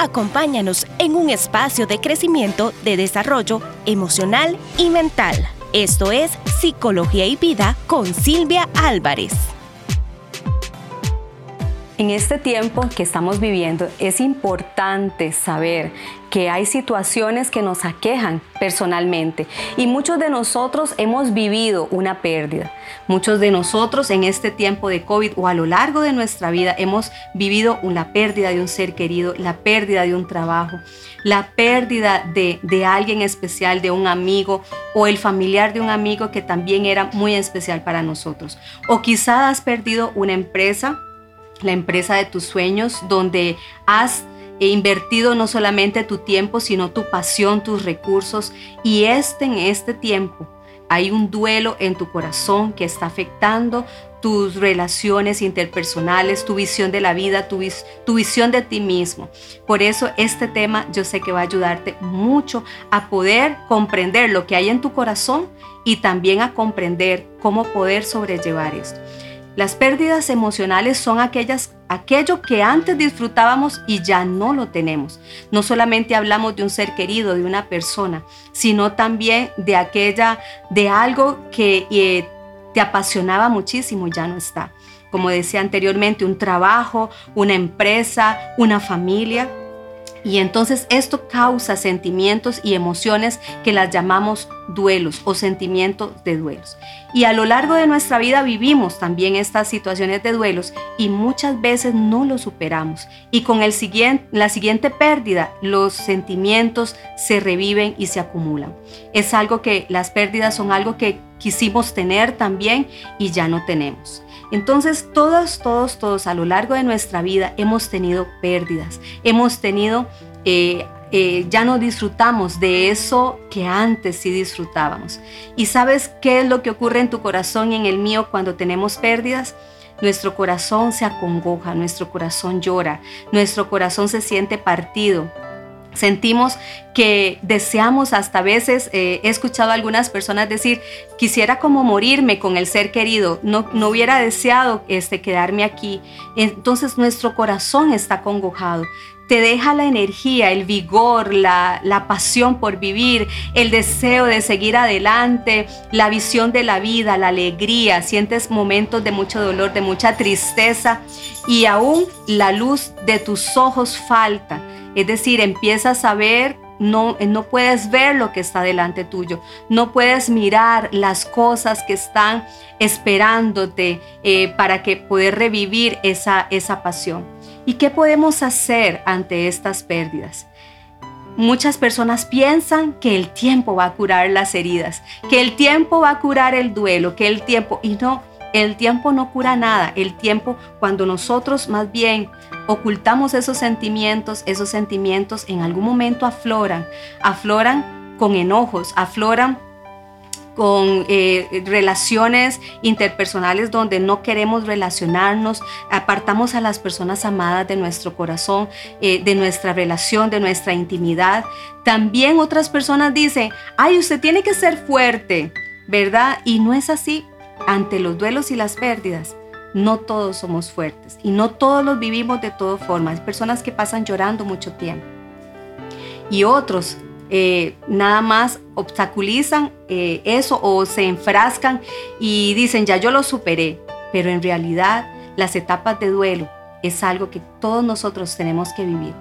Acompáñanos en un espacio de crecimiento, de desarrollo emocional y mental. Esto es Psicología y Vida con Silvia Álvarez. En este tiempo que estamos viviendo es importante saber que hay situaciones que nos aquejan personalmente y muchos de nosotros hemos vivido una pérdida. Muchos de nosotros en este tiempo de COVID o a lo largo de nuestra vida hemos vivido una pérdida de un ser querido, la pérdida de un trabajo, la pérdida de, de alguien especial, de un amigo o el familiar de un amigo que también era muy especial para nosotros. O quizás has perdido una empresa la empresa de tus sueños, donde has invertido no solamente tu tiempo, sino tu pasión, tus recursos. Y este en este tiempo hay un duelo en tu corazón que está afectando tus relaciones interpersonales, tu visión de la vida, tu, tu, visión de ti mismo. Por eso este tema yo sé que va a ayudarte mucho a poder comprender lo que hay en tu corazón y también a comprender cómo poder sobrellevar esto. Las pérdidas emocionales son aquellas, aquello que antes disfrutábamos y ya no lo tenemos. No solamente hablamos de un ser querido, de una persona, sino también de aquella, de algo que eh, te apasionaba muchísimo y ya no está. Como decía anteriormente, un trabajo, una empresa, una familia. Y entonces esto causa sentimientos y emociones que las llamamos duelos o sentimientos de duelos. Y a lo largo de nuestra vida vivimos también estas situaciones de duelos y muchas veces no lo superamos. Y con el siguiente, la siguiente pérdida, los sentimientos se reviven y se acumulan. Es algo que las pérdidas son algo que quisimos tener también y ya no tenemos. Entonces todos, todos, todos a lo largo de nuestra vida hemos tenido pérdidas, hemos tenido... Eh, eh, ya no disfrutamos de eso que antes sí disfrutábamos. ¿Y sabes qué es lo que ocurre en tu corazón y en el mío cuando tenemos pérdidas? Nuestro corazón se acongoja, nuestro corazón llora, nuestro corazón se siente partido, Sentimos que deseamos hasta veces, eh, he escuchado a algunas personas decir, quisiera como morirme con el ser querido, no, no hubiera deseado este, quedarme aquí. Entonces nuestro corazón está congojado. Te deja la energía, el vigor, la, la pasión por vivir, el deseo de seguir adelante, la visión de la vida, la alegría. Sientes momentos de mucho dolor, de mucha tristeza y aún la luz de tus ojos falta es decir, empiezas a ver, no, no puedes ver lo que está delante tuyo, no puedes mirar las cosas que están esperándote eh, para que poder revivir esa, esa pasión. ¿Y qué podemos hacer ante estas pérdidas? Muchas personas piensan que el tiempo va a curar las heridas, que el tiempo va a curar el duelo, que el tiempo, y no, el tiempo no cura nada. El tiempo, cuando nosotros más bien ocultamos esos sentimientos, esos sentimientos en algún momento afloran, afloran con enojos, afloran con eh, relaciones interpersonales donde no queremos relacionarnos, apartamos a las personas amadas de nuestro corazón, eh, de nuestra relación, de nuestra intimidad. También otras personas dicen, ay, usted tiene que ser fuerte, ¿verdad? Y no es así ante los duelos y las pérdidas, no todos somos fuertes y no todos los vivimos de todas formas. Hay personas que pasan llorando mucho tiempo y otros eh, nada más obstaculizan eh, eso o se enfrascan y dicen ya yo lo superé, pero en realidad las etapas de duelo es algo que todos nosotros tenemos que vivir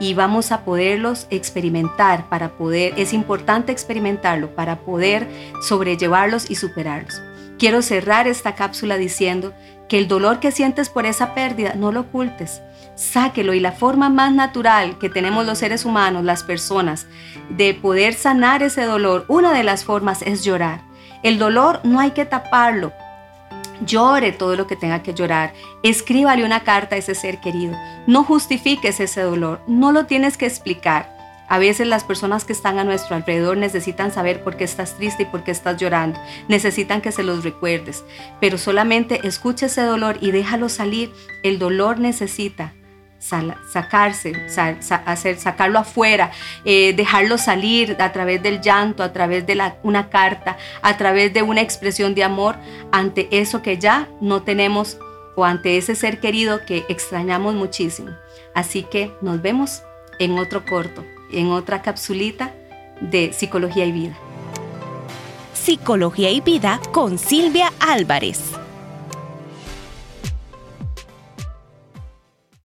y vamos a poderlos experimentar para poder, es importante experimentarlo para poder sobrellevarlos y superarlos. Quiero cerrar esta cápsula diciendo que el dolor que sientes por esa pérdida no lo ocultes. Sáquelo y la forma más natural que tenemos los seres humanos, las personas, de poder sanar ese dolor, una de las formas es llorar. El dolor no hay que taparlo. Llore todo lo que tenga que llorar. Escríbale una carta a ese ser querido. No justifiques ese dolor. No lo tienes que explicar. A veces las personas que están a nuestro alrededor necesitan saber por qué estás triste y por qué estás llorando. Necesitan que se los recuerdes. Pero solamente escucha ese dolor y déjalo salir. El dolor necesita sacarse, hacer, sacarlo afuera, eh, dejarlo salir a través del llanto, a través de una carta, a través de una expresión de amor ante eso que ya no tenemos o ante ese ser querido que extrañamos muchísimo. Así que nos vemos en otro corto, en otra capsulita de Psicología y Vida. Psicología y Vida con Silvia Álvarez.